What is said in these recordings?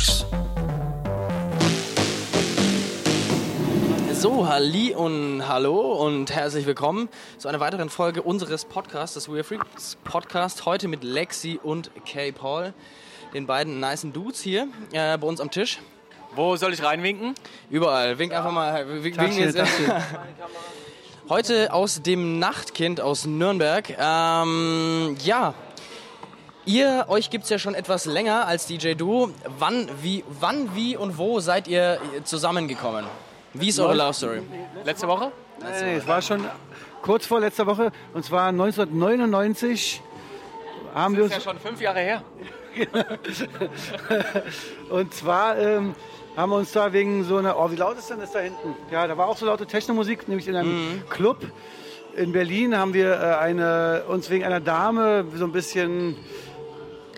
Waves. So, Halli und Hallo und herzlich willkommen zu einer weiteren Folge unseres Podcasts, des We're Freaks Podcast. Heute mit Lexi und Kay Paul, den beiden nicen Dudes hier äh, bei uns am Tisch. Wo soll ich reinwinken? Überall. Wink einfach mal. Wink, wink jetzt. Heute aus dem Nachtkind aus Nürnberg. Ähm, ja, ihr euch gibt's ja schon etwas länger als DJ Duo. Wann, wie, wann, wie und wo seid ihr zusammengekommen? Wie ist eure Love Story? Letzte Woche? Nee, nee, es war schon kurz vor letzter Woche. Und zwar 1999 haben wir Das uns. ist ja schon fünf Jahre her. Und zwar ähm, haben wir uns da wegen so einer. Oh, wie laut ist denn das da hinten? Ja, da war auch so laute Technomusik, nämlich in einem Club. In Berlin haben wir äh, eine, uns wegen einer Dame so ein bisschen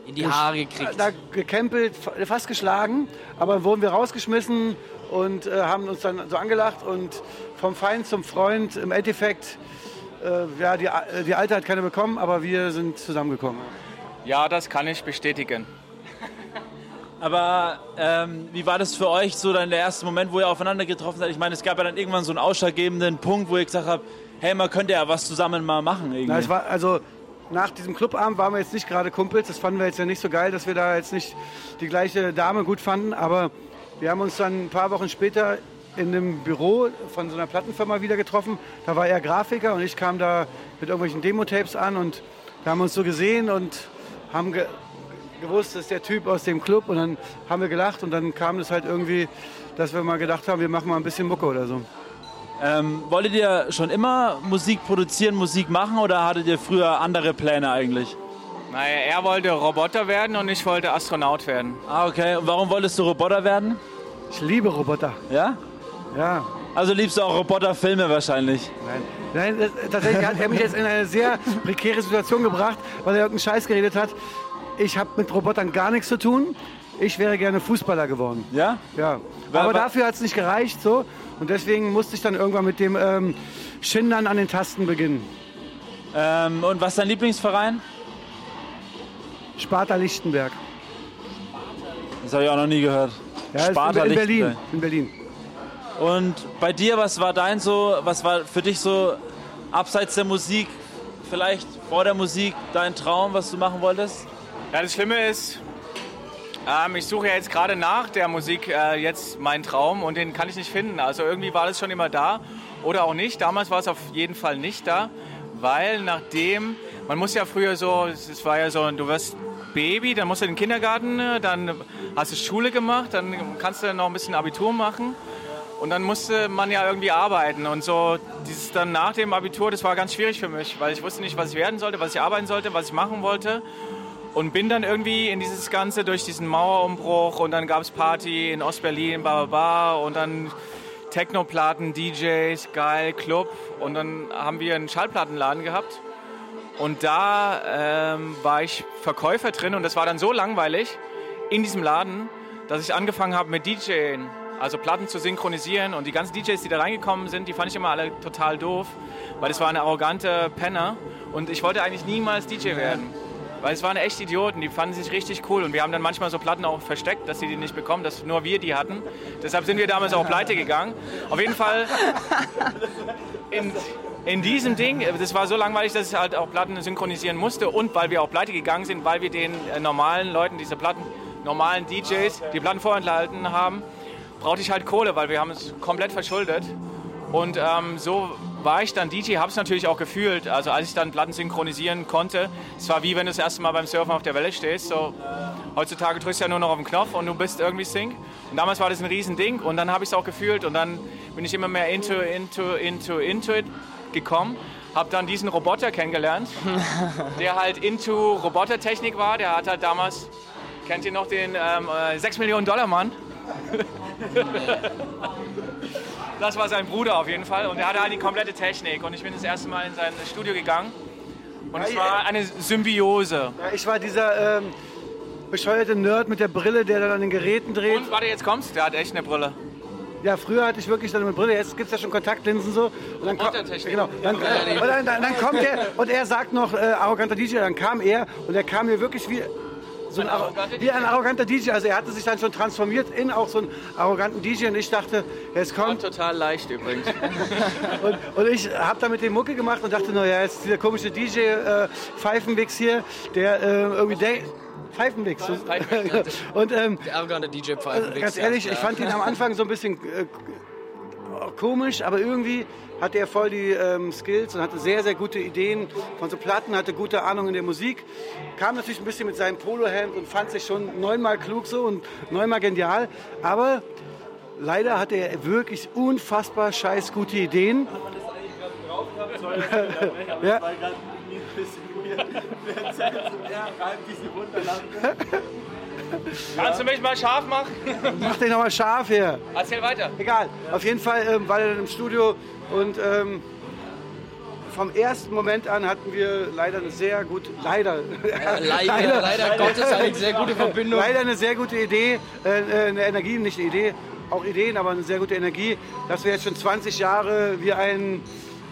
In die Haare gekriegt. da gecampelt, fa- fast geschlagen, aber dann wurden wir rausgeschmissen und äh, haben uns dann so angelacht und vom Feind zum Freund im Endeffekt, äh, ja, die, A- die Alte hat keine bekommen, aber wir sind zusammengekommen. Ja, das kann ich bestätigen. Aber ähm, wie war das für euch so dann der erste Moment, wo ihr aufeinander getroffen seid? Ich meine, es gab ja dann irgendwann so einen ausschlaggebenden Punkt, wo ihr gesagt habt, hey, man könnte ja was zusammen mal machen. Irgendwie. Na, es war, also nach diesem Clubabend waren wir jetzt nicht gerade Kumpels, das fanden wir jetzt ja nicht so geil, dass wir da jetzt nicht die gleiche Dame gut fanden, aber wir haben uns dann ein paar Wochen später in einem Büro von so einer Plattenfirma wieder getroffen. Da war er Grafiker und ich kam da mit irgendwelchen Demo-Tapes an und wir haben uns so gesehen und haben ge gewusst, das ist der Typ aus dem Club und dann haben wir gelacht und dann kam es halt irgendwie, dass wir mal gedacht haben, wir machen mal ein bisschen Mucke oder so. Ähm, wolltet ihr schon immer Musik produzieren, Musik machen oder hattet ihr früher andere Pläne eigentlich? Naja, er wollte Roboter werden und ich wollte Astronaut werden. Ah, okay. Und warum wolltest du Roboter werden? Ich liebe Roboter. Ja? Ja, Also liebst du auch Roboterfilme wahrscheinlich? Nein, Nein das, tatsächlich hat er mich jetzt in eine sehr prekäre Situation gebracht, weil er irgendeinen Scheiß geredet hat. Ich habe mit Robotern gar nichts zu tun. Ich wäre gerne Fußballer geworden. Ja? Ja. Aber wa- dafür hat es nicht gereicht. So. Und deswegen musste ich dann irgendwann mit dem ähm, Schindern an den Tasten beginnen. Ähm, und was ist dein Lieblingsverein? Sparta Lichtenberg. Das habe ich auch noch nie gehört. Ja, Sparta in, in Berlin. Lichtenberg. In Berlin. Und bei dir, was war dein so, was war für dich so abseits der Musik, vielleicht vor der Musik, dein Traum, was du machen wolltest? Ja, das Schlimme ist, ähm, ich suche ja jetzt gerade nach der Musik äh, jetzt meinen Traum und den kann ich nicht finden. Also irgendwie war das schon immer da oder auch nicht. Damals war es auf jeden Fall nicht da, weil nachdem, man muss ja früher so, es war ja so, du wirst Baby, dann musst du in den Kindergarten, äh, dann hast du Schule gemacht, dann kannst du noch ein bisschen Abitur machen. Und dann musste man ja irgendwie arbeiten. Und so dieses dann nach dem Abitur, das war ganz schwierig für mich, weil ich wusste nicht, was ich werden sollte, was ich arbeiten sollte, was ich machen wollte. Und bin dann irgendwie in dieses Ganze durch diesen Mauerumbruch und dann gab es Party in Ostberlin, bla bla bla. Und dann Technoplatten, DJs, geil, Club. Und dann haben wir einen Schallplattenladen gehabt. Und da ähm, war ich Verkäufer drin und das war dann so langweilig in diesem Laden, dass ich angefangen habe mit DJing, also Platten zu synchronisieren. Und die ganzen DJs, die da reingekommen sind, die fand ich immer alle total doof, weil das waren arrogante Penner. Und ich wollte eigentlich niemals DJ werden. Weil es waren echt Idioten, die fanden sich richtig cool. Und wir haben dann manchmal so Platten auch versteckt, dass sie die nicht bekommen, dass nur wir die hatten. Deshalb sind wir damals auch pleite gegangen. Auf jeden Fall in, in diesem Ding, das war so langweilig, dass ich halt auch Platten synchronisieren musste und weil wir auch pleite gegangen sind, weil wir den äh, normalen Leuten, diese Platten, normalen DJs, die Platten vorenthalten haben, brauchte ich halt Kohle, weil wir haben es komplett verschuldet. Und ähm, so war ich dann DJ, habe es natürlich auch gefühlt. Also als ich dann Platten synchronisieren konnte, es war wie wenn du das erste Mal beim Surfen auf der Welle stehst. So, heutzutage drückst du ja nur noch auf den Knopf und du bist irgendwie Sync. Und damals war das ein Riesending und dann habe ich es auch gefühlt und dann bin ich immer mehr into, into, into, into it gekommen. Habe dann diesen Roboter kennengelernt, der halt into Robotertechnik war. Der hat halt damals, kennt ihr noch den ähm, äh, 6 Millionen Dollar Mann? Das war sein Bruder auf jeden Fall und er hatte halt die komplette Technik und ich bin das erste Mal in sein Studio gegangen und es war eine Symbiose. Ja, ich war dieser ähm, bescheuerte Nerd mit der Brille, der dann an den Geräten dreht. Und warte, jetzt kommst der hat echt eine Brille. Ja, früher hatte ich wirklich dann eine Brille, jetzt gibt es ja schon Kontaktlinsen so. Und dann, kommt- genau, dann, und dann, dann, dann kommt er und er sagt noch, äh, arroganter DJ, dann kam er und er kam mir wirklich wie so ein, Ein wie ein arroganter DJ. Also er hatte sich dann schon transformiert in auch so einen arroganten DJ und ich dachte, War kommt total leicht übrigens. und, und ich habe da mit dem Mucke gemacht und dachte, naja, jetzt dieser komische DJ äh, Pfeifenwix hier, der äh, irgendwie denkt, Pfeifenwix. Pfeifenwix. und ähm, Der arrogante DJ Pfeifenwix. ganz ehrlich, ich fand ihn am Anfang so ein bisschen äh, komisch, aber irgendwie hatte er voll die ähm, Skills und hatte sehr, sehr gute Ideen von so Platten, hatte gute Ahnung in der Musik. Kam natürlich ein bisschen mit seinem Polohemd und fand sich schon neunmal klug so und neunmal genial. Aber leider hatte er wirklich unfassbar scheiß gute Ideen. ja. Kannst du mich mal scharf machen? Mach dich nochmal scharf hier. Erzähl weiter. Egal. Auf jeden Fall ähm, war er dann im Studio und ähm, vom ersten Moment an hatten wir leider eine sehr gute, leider, Leider, leider Gottes eine sehr gute Verbindung. leider eine sehr gute Idee, äh, eine Energie, nicht eine Idee, auch Ideen, aber eine sehr gute Energie, dass wir jetzt schon 20 Jahre wie ein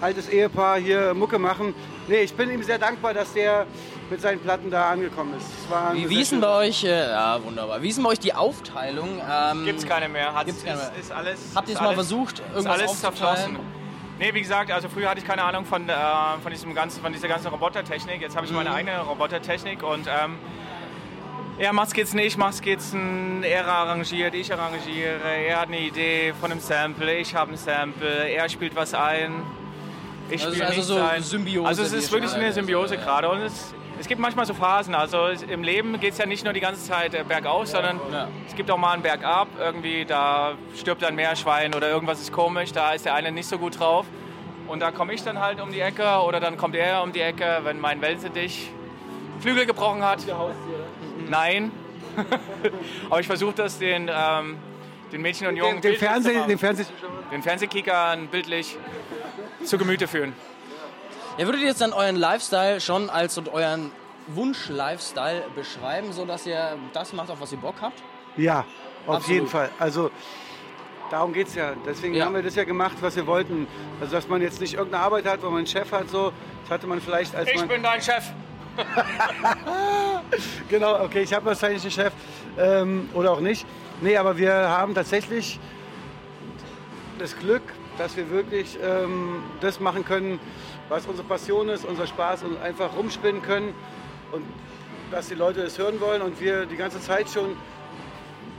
altes Ehepaar hier Mucke machen. Nee, ich bin ihm sehr dankbar, dass der mit seinen Platten da angekommen ist. Wie, wie ist denn bei euch, äh, ja wunderbar, wie ist denn bei euch die Aufteilung? Ähm, Gibt's keine mehr. Hat's, Gibt's keine mehr. Ist, ist alles, Habt ihr es mal versucht, Ist irgendwas alles aufzuteilen? zerflossen. Nee, wie gesagt, also früher hatte ich keine Ahnung von, äh, von, diesem ganzen, von dieser ganzen Robotertechnik. Jetzt habe ich Mhm. meine eigene Robotertechnik und ähm, er macht Skizzen, ich mache Skizzen, er arrangiert, ich arrangiere, er hat eine Idee von einem Sample, ich habe ein Sample, er spielt was ein, ich Also spiele also nichts so ein. Symbiose, Also es ist wirklich eine Symbiose habt, gerade und es, es gibt manchmal so Phasen. Also im Leben geht es ja nicht nur die ganze Zeit äh, bergauf, sondern Ja. es gibt auch mal einen Bergab. Irgendwie da stirbt ein Meerschwein oder irgendwas ist komisch, da ist der eine nicht so gut drauf. Und da komme ich dann halt um die Ecke oder dann kommt er um die Ecke, wenn mein Wellensittich Flügel gebrochen hat. Nein. Aber ich versuche das den, ähm, den Mädchen und Jungen Den, den, Fernseh, den Fernseh, den Fernsehkickern bildlich zu Gemüte führen. Ja, würdet ihr jetzt dann euren Lifestyle schon als und euren Wunsch-Lifestyle beschreiben, sodass ihr das macht, auf was ihr Bock habt? Ja, auf Absolut. jeden Fall. Also darum geht es ja. Deswegen Ja. haben wir das ja gemacht, was wir wollten. Also dass man jetzt nicht irgendeine Arbeit hat, wo man einen Chef hat, so. Das hatte man vielleicht als Ich man. bin dein Chef. Genau, okay, ich habe wahrscheinlich einen Chef ähm, oder auch nicht. Nee, aber wir haben tatsächlich das Glück, dass wir wirklich ähm, das machen können, was unsere Passion ist, unser Spaß und einfach rumspinnen können und dass die Leute es hören wollen und wir die ganze Zeit schon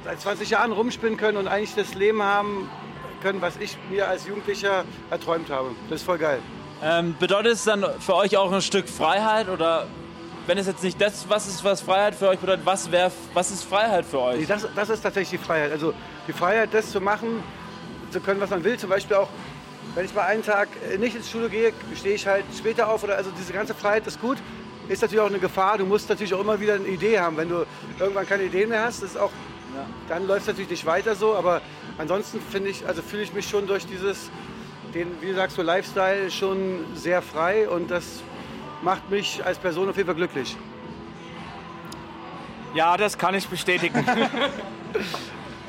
seit 20 Jahren rumspinnen können und eigentlich das Leben haben können, was ich mir als Jugendlicher erträumt habe. Das ist voll geil. Ähm, bedeutet es dann für euch auch ein Stück Freiheit oder wenn es jetzt nicht das, was ist, was Freiheit für euch bedeutet, was, wär, was ist Freiheit für Nee, euch? Das, das ist tatsächlich die Freiheit. Also die Freiheit, das zu machen, zu können, was man will. Zum Beispiel auch, wenn ich mal einen Tag äh, nicht ins Studio gehe, stehe ich halt später auf. Oder also diese ganze Freiheit ist gut. Ist natürlich auch eine Gefahr. Du musst natürlich auch immer wieder eine Idee haben. Wenn du irgendwann keine Ideen mehr hast, ist auch, dann läuft es natürlich nicht weiter so. Aber ansonsten finde ich, also fühle ich mich schon durch dieses, den, wie du sagst, so Lifestyle schon sehr frei und das macht mich als Person auf jeden Fall glücklich. Ja, das kann ich bestätigen.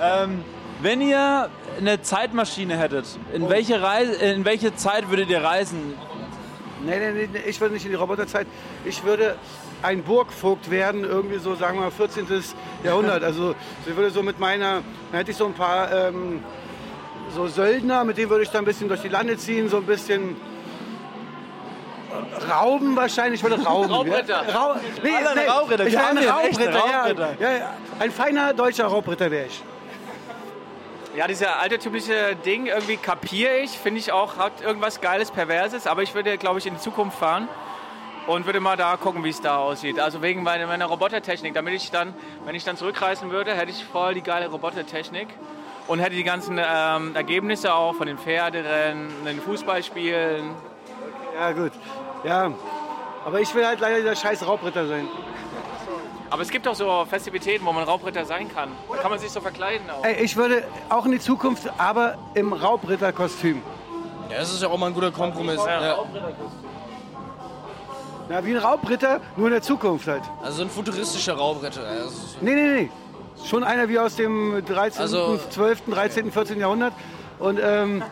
Ähm, wenn ihr eine Zeitmaschine hättet, in, welche Reise, in welche Zeit würdet ihr reisen? Nee, nee, nee, ich würde nicht in die Roboterzeit. Ich würde ein Burgvogt werden, irgendwie so, sagen wir mal, 14. Jahrhundert. Also ich würde so mit meiner, dann hätte ich so ein paar ähm, so Söldner, mit denen würde ich dann ein bisschen durch die Lande ziehen, so ein bisschen rauben wahrscheinlich. Ich würde rauben. Raubritter. Ja? Rau nee, nee, Raubritter, Ich wäre ein Raubritter. Raubritter. Ja, ja. Ein feiner deutscher Raubritter wäre ich. Ja, dieser altertümliche Ding irgendwie kapiere ich, finde ich auch, hat irgendwas Geiles, Perverses, aber ich würde, glaube ich, in die Zukunft fahren und würde mal da gucken, wie es da aussieht. Also wegen meiner, meiner Robotertechnik, damit ich dann, wenn ich dann zurückreisen würde, hätte ich voll die geile Robotertechnik und hätte die ganzen ähm, Ergebnisse auch von den Pferderennen, den Fußballspielen. Ja, gut. Ja. Aber ich will halt leider dieser scheiß Raubritter sein. Aber es gibt auch so Festivitäten, wo man Raubritter sein kann. Da kann man sich so verkleiden auch. Ey, ich würde auch in die Zukunft, aber im Raubritterkostüm. Ja, das ist ja auch mal ein guter Kompromiss. Ja. Na, wie ein Raubritter, nur in der Zukunft halt. Also ein futuristischer Raubritter. ist- Nee, nee, nee. Schon einer wie aus dem 13., Also- 12., 13., 14. Jahrhundert. Und ähm,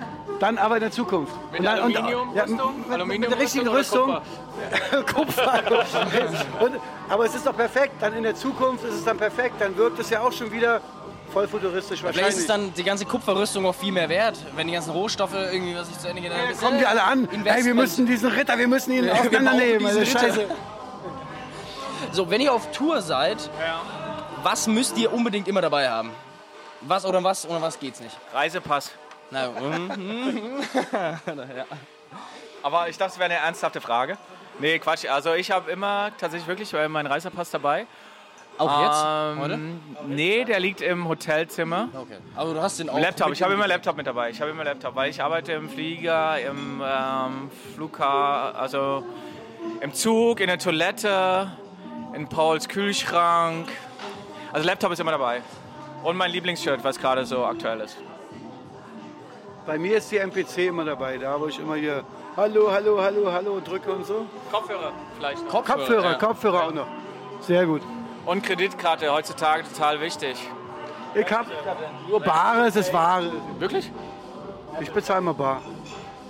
dann aber in der Zukunft. Mit und dann, und- Aluminiumrüstung? mit, mit, der richtigen Rüstung. Kupfer. und, aber es ist doch perfekt. Dann in der Zukunft ist es dann perfekt. Dann wirkt es ja auch schon wieder voll futuristisch Vielleicht wahrscheinlich. ist dann die ganze Kupferrüstung auch viel mehr wert, wenn die ganzen Rohstoffe irgendwie was ich zu Ende gehen. dann ist- kommen die alle an. Investment. Hey, wir müssen diesen Ritter, wir müssen ihn brauchen auseinandernehmen. Also. Scheiße. So, wenn ihr auf Tour seid, was müsst ihr unbedingt immer dabei haben? Was oder was oder was geht's nicht? Reisepass. Na, mhm. Aber ich dachte, es wäre eine ernsthafte Frage. Nee, Quatsch. Also ich habe immer tatsächlich wirklich äh, meinen Reisepass dabei. auch jetzt? Ähm, Heute? Nee, der liegt im Hotelzimmer. Okay. Aber du hast den auch. Laptop, ich habe immer Laptop mit dabei. Ich habe immer Laptop, weil ich arbeite im Flieger, im ähm, Flughafen, also im Zug, in der Toilette, in Pauls Kühlschrank. Also Laptop ist immer dabei. Und mein Lieblingsshirt, was gerade so aktuell ist. Bei mir ist die MPC immer dabei, da wo ich immer hier Hallo, Hallo, Hallo, Hallo drücke und so. Kopfhörer vielleicht noch. Kopfhörer, ja. Kopfhörer auch noch. Sehr gut. Und Kreditkarte, heutzutage total wichtig. Ich hab nur Bares, es ist Ware. Wirklich? Ich bezahle mal bar.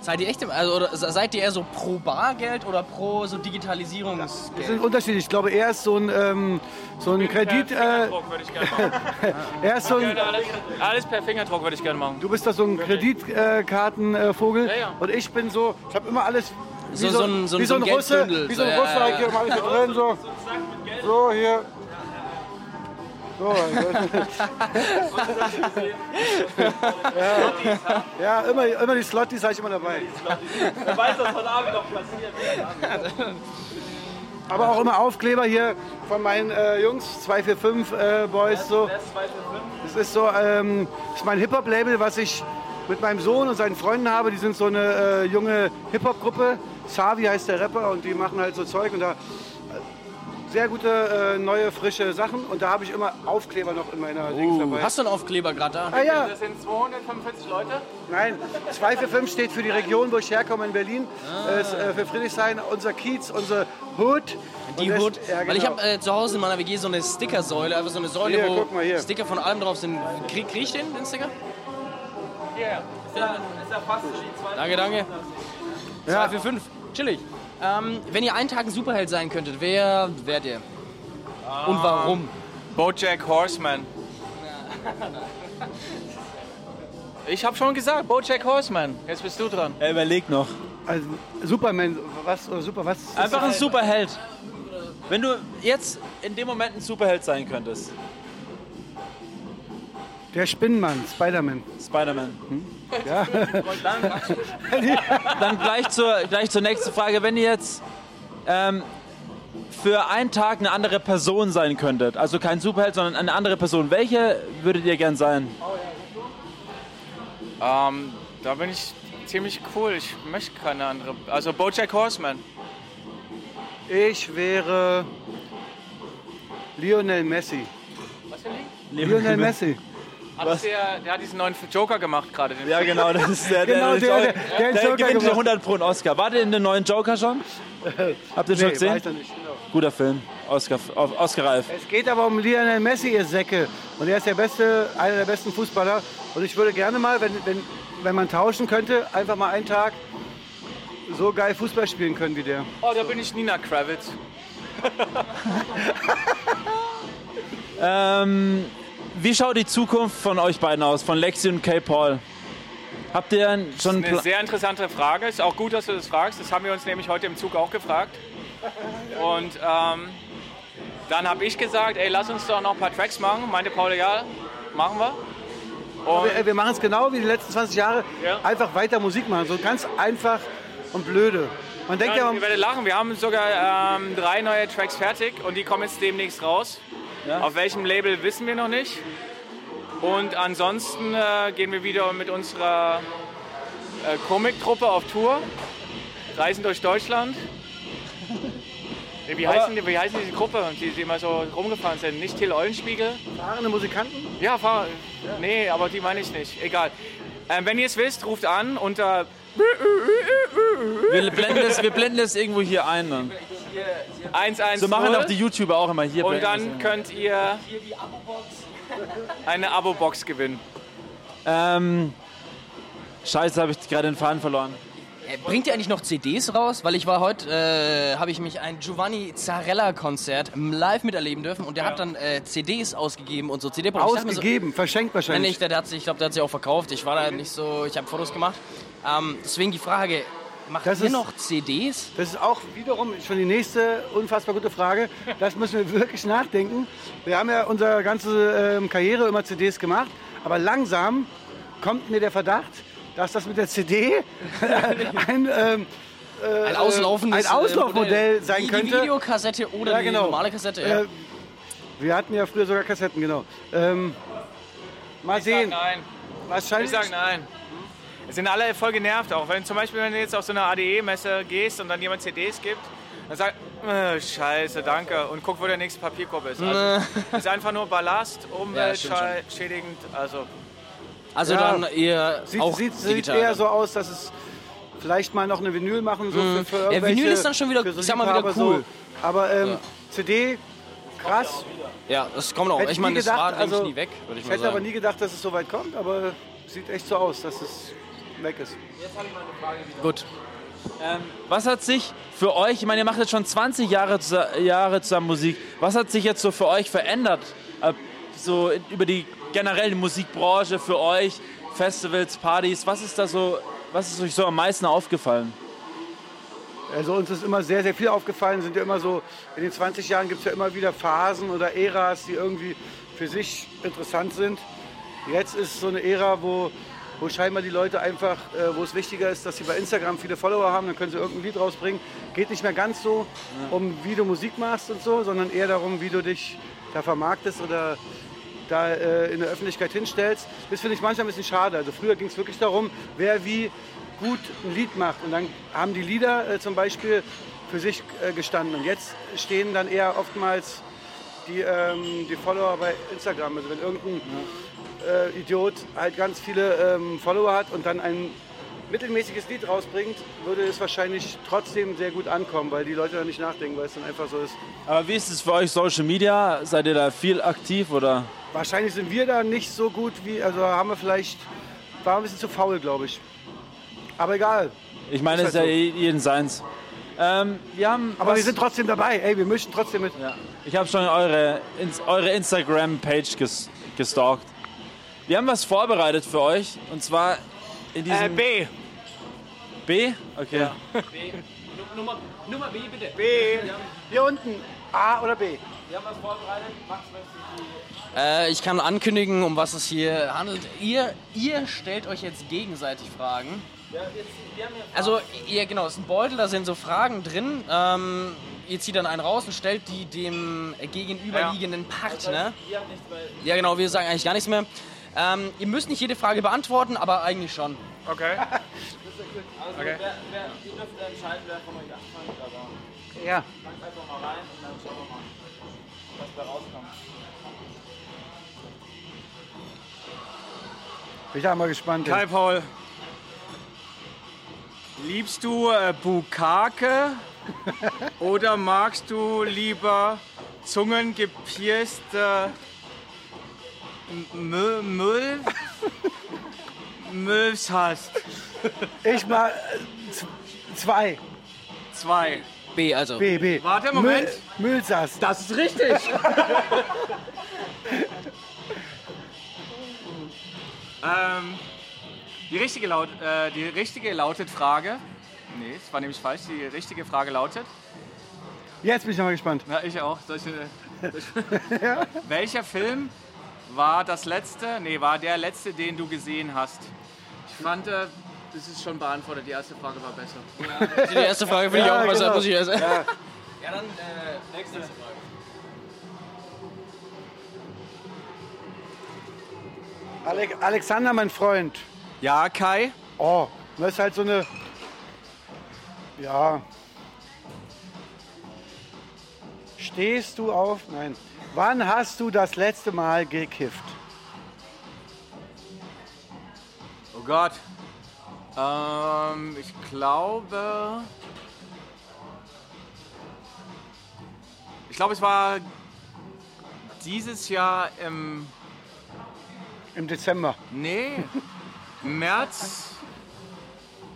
Seid ihr echt im, also, oder seid ihr eher so pro Bargeld oder pro so Das Digitalisierungsgeld? sind unterschiedlich. Ich glaube, er ist so ein, ähm, so ein Kredit. Äh, Fingerdruck würde ich gerne machen. er ist so ein, alles, alles per Fingerdruck würde ich gerne machen. du bist doch so ein Kreditkartenvogel. Ja, ja. Und ich bin so, ich habe immer alles. Wie So- so ein- so ein- wie so ein so ein Russe, wie so ein ja, Russe, ja, alles hier drin, so. So, hier. So, ja. ja, immer, immer die Slotties habe ich immer dabei. Wer weiß, was heute Abend noch passiert. Aber auch immer Aufkleber hier von meinen äh, Jungs, 245 äh, Boys. So. Das ist so, ähm, das ist mein Hip-Hop-Label, was ich mit meinem Sohn und seinen Freunden habe. Die sind so eine äh, junge Hip-Hop-Gruppe. Savi heißt der Rapper und die machen halt so Zeug und da äh, sehr gute äh, neue frische Sachen und da habe ich immer Aufkleber noch in meiner Dings dabei. Hast du einen Aufkleber gerade da? ah ja, Das sind 245 Leute. nein, 245 steht für die Region, wo ich herkomme in Berlin. Äh, ist, äh, für Friedrichshain, unser Kiez, unsere Hood. Die Hood. Ja, Weil ich genau. habe äh, zu Hause in meiner WG so eine Stickersäule, einfach so eine Säule, Hier, wo guck mal hier. Sticker von allem drauf sind. Krieg, krieg ich den, den Sticker? Ja, Danke, danke. Ja. 2 für 5. Chillig. Ähm, wenn ihr einen Tag ein Superheld sein könntet, wer wärt ihr? Und warum? Bojack Horseman. Ich habe schon gesagt, Bojack Horseman. Jetzt bist du dran. Er überlegt noch. Also Superman, was oder Super, was? Einfach ein Superheld. Wenn du jetzt in dem Moment ein Superheld sein könntest. Der Spinnenmann, Spider-Man. Spider-Man. Ja. dann, gleich zur, gleich zur nächsten Frage. Wenn ihr jetzt ähm, für einen Tag eine andere Person sein könntet, also kein Superheld, sondern eine andere Person, welche würdet ihr gern sein? Ähm, da bin ich ziemlich cool. Ich möchte keine andere. Also Bojack Horseman. Ich wäre Lionel Messi. Was für ein Lied? Lionel Messi. Ist der, der hat diesen neuen Joker gemacht gerade. Ja, genau, das ist der, Genau, der, der- der- der der Joker gewinnt gemacht. 100 pro einen Oscar. Wart ihr in den neuen Joker schon? Habt ihr schon Nee, gesehen? weiß nicht. Genau. Guter Film, Oscar, Oscar reif. Es geht aber um Lionel Messi, ihr Säcke. Und er ist der beste, einer der besten Fußballer. Und ich würde gerne mal, wenn, wenn, wenn man tauschen könnte, einfach mal einen Tag so geil Fußball spielen können wie der. Oh, da bin ich Nina Kravitz. Ähm, wie schaut die Zukunft von euch beiden aus, von Lexi und K. Paul? Habt ihr schon einen Eine Pla sehr interessante Frage. Ist auch gut, dass du das fragst. Das haben wir uns nämlich heute im Zug auch gefragt. Und ähm, dann habe ich gesagt, ey, lass uns doch noch ein paar Tracks machen. Meinte Paul, ja, machen wir. Und Wir, wir machen es genau wie die letzten 20 Jahre. Ja. Einfach weiter Musik machen. So ganz einfach und blöde. Man denkt ja, Ja, man, ihr werdet lachen. Wir haben sogar ähm, drei neue Tracks fertig und die kommen jetzt demnächst raus. Auf welchem Label wissen wir noch nicht. Und ansonsten äh, gehen wir wieder mit unserer äh, Comic-Truppe auf Tour, reisen durch Deutschland. Wie heißen, die, wie heißen diese Gruppe, die, die immer so rumgefahren sind? Nicht Till Eulenspiegel? fahrende Musikanten. Ja, fahr, nee, aber die meine ich nicht. Egal. Ähm, wenn ihr es wisst, ruft an unter Wir blenden, das, wir blenden das irgendwo hier ein. Dann. 110. So machen auch die YouTuber auch immer hier. Und dann könnt ihr eine Abo-Box gewinnen. ähm, Scheiße, habe ich gerade den Faden verloren. Äh, Bringt ihr eigentlich noch CDs raus? Weil ich war heute, äh, habe ich mich ein Giovanni Zarella-Konzert live miterleben dürfen und der hat dann äh, CDs ausgegeben und so cd Ausgegeben, verschenkt Nein, wahrscheinlich. nicht, der, der hat sich, ich glaube, der hat sie auch verkauft. Ich war da nicht so, ich habe Fotos gemacht. Ähm, deswegen die Frage, macht Das ihr ist- noch CDs? Das ist auch wiederum schon die nächste unfassbar gute Frage. Das müssen wir wirklich nachdenken. Wir haben ja unsere ganze ähm, Karriere immer CDs gemacht, aber langsam kommt mir der Verdacht, dass das mit der CD ein, ähm, Ein auslaufendes ein Auslaufmodell äh, sein wie könnte. Die Videokassette oder Ja, die genau. normale Kassette. Ja. Äh, wir hatten ja früher sogar Kassetten, genau. Ähm, mal Ich sag sehen. nein. Wahrscheinlich. Ich sag nein. Sind alle voll genervt auch. Wenn zum Beispiel, wenn du jetzt auf so eine ADE-Messe gehst und dann jemand CDs gibt, dann sagt, äh, scheiße, danke, und guck, wo der nächste Papierkorb ist. Also, ist einfach nur Ballast, Ja, umweltschädigend. Also, Also Ja. dann eher Sieht, auch sieht, sieht eher dann. so aus, dass es vielleicht mal noch eine Vinyl machen. So für, für Mhm. Ja, irgendwelche- Vinyl ist dann schon wieder- für so ich sag mal, wieder cool. So. Aber ähm, Ja. CD, krass. Ja, das kommt auch. Hätte ich meine, das war, gedacht, denke also, ich, nie weg, würde ich Ich mal hätte aber nie gedacht, dass es so weit kommt, aber sieht echt so aus, dass es weg ist. Gut. Ähm, was hat sich für euch, ich meine, ihr macht jetzt schon 20 Jahre, Jahre zusammen Musik, was hat sich jetzt so für euch verändert? Äh, so über die generelle Musikbranche für euch, Festivals, Partys, was ist da so, was ist euch so am meisten aufgefallen? Also uns ist immer sehr, sehr viel aufgefallen. Sind ja immer so, in den 20 Jahren gibt es ja immer wieder Phasen oder Äras, die irgendwie für sich interessant sind. Jetzt ist so eine Ära, wo, wo scheinbar die Leute einfach, äh, wo es wichtiger ist, dass sie bei Instagram viele Follower haben, dann können sie irgendein Lied rausbringen. Geht nicht mehr ganz so um, wie du Musik machst und so, sondern eher darum, wie du dich da vermarktest oder da äh, in der Öffentlichkeit hinstellst. Das finde ich manchmal ein bisschen schade. Also früher ging es wirklich darum, wer wie gut ein Lied macht. Und dann haben die Lieder äh, zum Beispiel für sich äh, gestanden. Und jetzt stehen dann eher oftmals die, ähm, die Follower bei Instagram. Also wenn irgendein äh, Idiot halt ganz viele ähm, Follower hat und dann ein mittelmäßiges Lied rausbringt, würde es wahrscheinlich trotzdem sehr gut ankommen, weil die Leute da nicht nachdenken, weil es dann einfach so ist. Aber wie ist es für euch Social Media? Seid ihr da viel aktiv oder? Wahrscheinlich sind wir da nicht so gut wie, also haben wir vielleicht, war ein bisschen zu faul, glaube ich. Aber egal. Ich meine, es Ist ist ja halt jeden seins. Ähm, wir haben Aber was- wir sind trotzdem dabei. Ey, wir mischen trotzdem mit. Ja. Ich habe schon eure, ins, eure Instagram-Page ges, gestalkt. Wir haben was vorbereitet für euch und zwar in diesem äh, B. B. Okay. Nummer, Nummer B, bitte. B. Hier unten, A oder B? Wir haben was vorbereitet. Max, Äh, ich kann ankündigen, um was es hier handelt. Ihr, ihr stellt euch jetzt gegenseitig Fragen. Also, ihr, genau, es ist ein Beutel, da sind so Fragen drin. Ähm, ihr zieht dann einen raus und stellt die dem gegenüberliegenden Partner. Ja, genau, wir sagen eigentlich gar nichts mehr. Ähm, ihr müsst nicht jede Frage beantworten, aber eigentlich schon. Okay. Also, Okay. wer, wer, ihr dürft entscheiden, wer von euch anfängt, aber Ja. fangt einfach mal rein und dann schauen wir mal, was da rauskommt. Bin ich da mal gespannt. Kai Paul. Liebst du äh, Bukake oder magst du lieber zungengepierste Müll? Müll? Müllshast. Ich mal äh, zwei. Zwei. B, also. B, B. Warte, Moment. Müll, Müllsass. Das ist richtig. ähm, die, richtige laut, äh, die richtige lautet Frage. Nee, es war nämlich falsch. Die richtige Frage lautet. Jetzt bin ich noch mal gespannt. Ja, ich auch. Äh, soll ich, Welcher Film war das letzte, nee, war der letzte, den du gesehen hast? Ich fand, äh, das ist schon beantwortet. Die erste Frage war besser. Die erste Frage finde Ja, ich auch besser. genau. Muss ich erst. Ja. Ja, dann äh, nächste Frage. Ale Alexander, mein Freund. Ja, Kai? Oh, das ist halt so eine. Ja. Stehst du auf? Nein. Wann hast du das letzte Mal gekifft? Oh Gott. Ähm, ich glaube. Ich glaube, es war dieses Jahr im. Im Dezember. Nee, März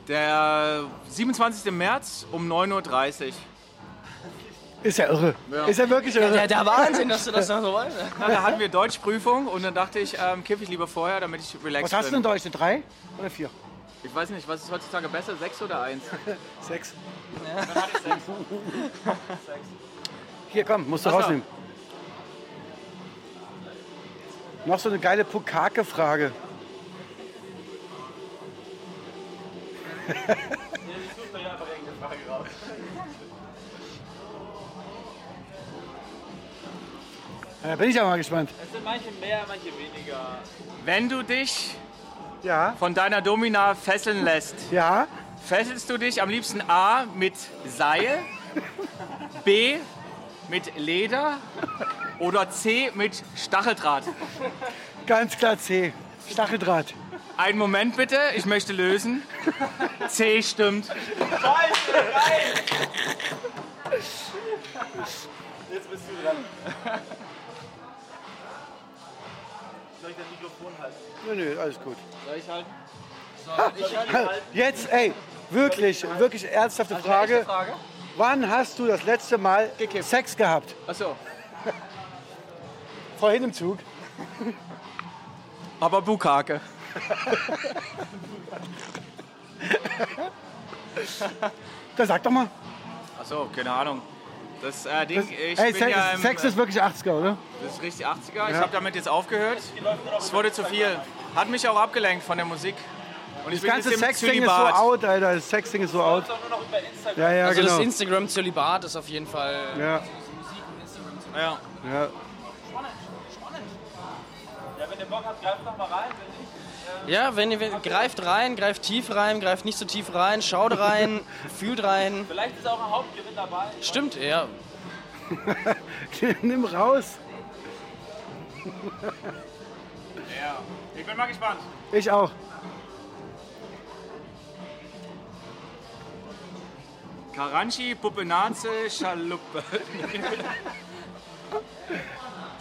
Der 27. März um 9.30 Uhr. Ist ja irre. Ist ja wirklich irre. Der, der Wahnsinn, dass du das noch so weißt. Na, da hatten wir Deutschprüfung und dann dachte ich, ähm, kiff ich lieber vorher, damit ich relaxed Was hast du in. Deutsch? Eine drei oder vier? Ich weiß nicht, was ist heutzutage besser, sechs oder eins? Sechs. Dann hatte ich sechs. Hier, komm, musst du Ach so. rausnehmen. Noch so eine geile Pukake-Frage. Ja, Da bin ich aber mal gespannt. Es sind manche mehr, manche weniger. Wenn du dich Ja, von deiner Domina fesseln lässt, ja. fesselst du dich am liebsten A mit Seil, B mit Leder oder C mit Stacheldraht? Ganz klar C. Stacheldraht. Einen Moment bitte, ich möchte lösen. C stimmt. Jetzt bist du dran. Soll ich das Mikrofon halten? Nö, nö, alles gut. Soll ich halten? Jetzt, ey, wirklich, wirklich ernsthafte Frage. Frage? Wann hast du das letzte Mal Gekippt. Sex gehabt? Achso. Vorhin im Zug. Aber Bukake. Da sag doch mal. Achso, keine Ahnung. Das äh, Ding, ich Ey, bin Sex, ja im, Sex ist wirklich 80er, oder? Das ist richtig 80er. Ich habe damit jetzt aufgehört. Es wurde zu viel. Hat mich auch abgelenkt von der Musik. Und ich Das ganze Sexding ist so out, Alter. Das Sexding ist so out. Ja, ja, Also das genau. Instagram-Zölibat ist auf jeden Fall... Ja, Ja. ja. Ja, wenn ihr Bock habt, greift noch mal rein. Wenn nicht, Ja, wenn ihr greift rein, greift tief rein, greift nicht so tief rein, schaut rein, fühlt rein. vielleicht ist auch ein Hauptgewinn dabei. Stimmt, ja. Nimm raus. ja. Ich bin mal gespannt. Ich auch. Karanchi, Puppenaze, Schaluppe.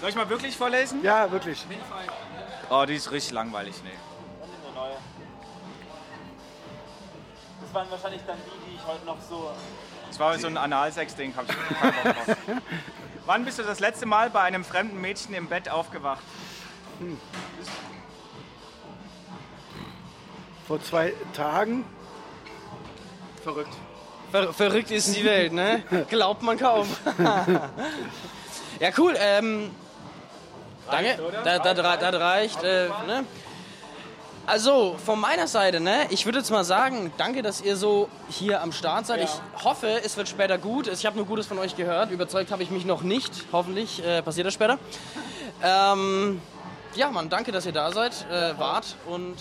Soll ich mal wirklich vorlesen? Ja, wirklich. Oh, die ist richtig langweilig, nee. Das waren wahrscheinlich dann die, die ich heute noch so. Das war so ein Analsex-Ding, hab ich keinen Bock drauf. Wann bist du das letzte Mal bei einem fremden Mädchen im Bett aufgewacht? Vor zwei Tagen. Verrückt. Ver verrückt ist die Welt, ne? Glaubt man kaum. ja, cool. Ähm, danke. Da, da, da, das reicht. Äh, ne? Also, von meiner Seite, ne? Ich würde jetzt mal sagen, danke, dass ihr so hier am Start seid. Ich hoffe, es wird später gut. Ich habe nur Gutes von euch gehört. Überzeugt habe ich mich noch nicht. Hoffentlich äh, passiert das später. Ähm, ja, Mann, danke, dass ihr da seid, äh, wart und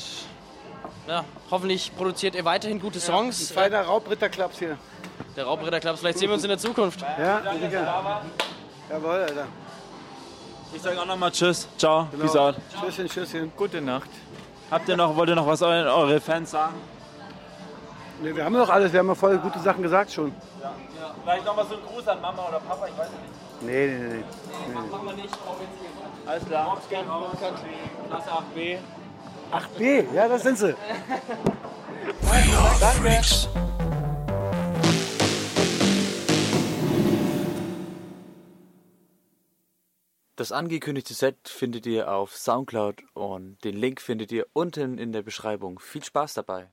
ja, hoffentlich produziert ihr weiterhin gute Songs. Äh, Feiner Raubritterklaps hier. der Raubritter Clubs. Vielleicht sehen wir uns in der Zukunft. Ja, sicher. Jawohl, Alter. Ich sage auch nochmal Tschüss. Ciao. Peace out. Tschüsschen, tschüsschen. Gute Nacht. Habt ihr noch, wollt ihr noch was euren, eure Fans sagen? Nee, wir haben doch alles. Wir haben ja voll gute Sachen gesagt schon. Vielleicht noch mal so ein Gruß an Mama oder Papa, ich weiß nicht. Nee, nee, nee. Alles klar. Klasse 8b. 8B, ja, das sind sie. Das angekündigte Set findet ihr auf Soundcloud und den Link findet ihr unten in der Beschreibung. Viel Spaß dabei!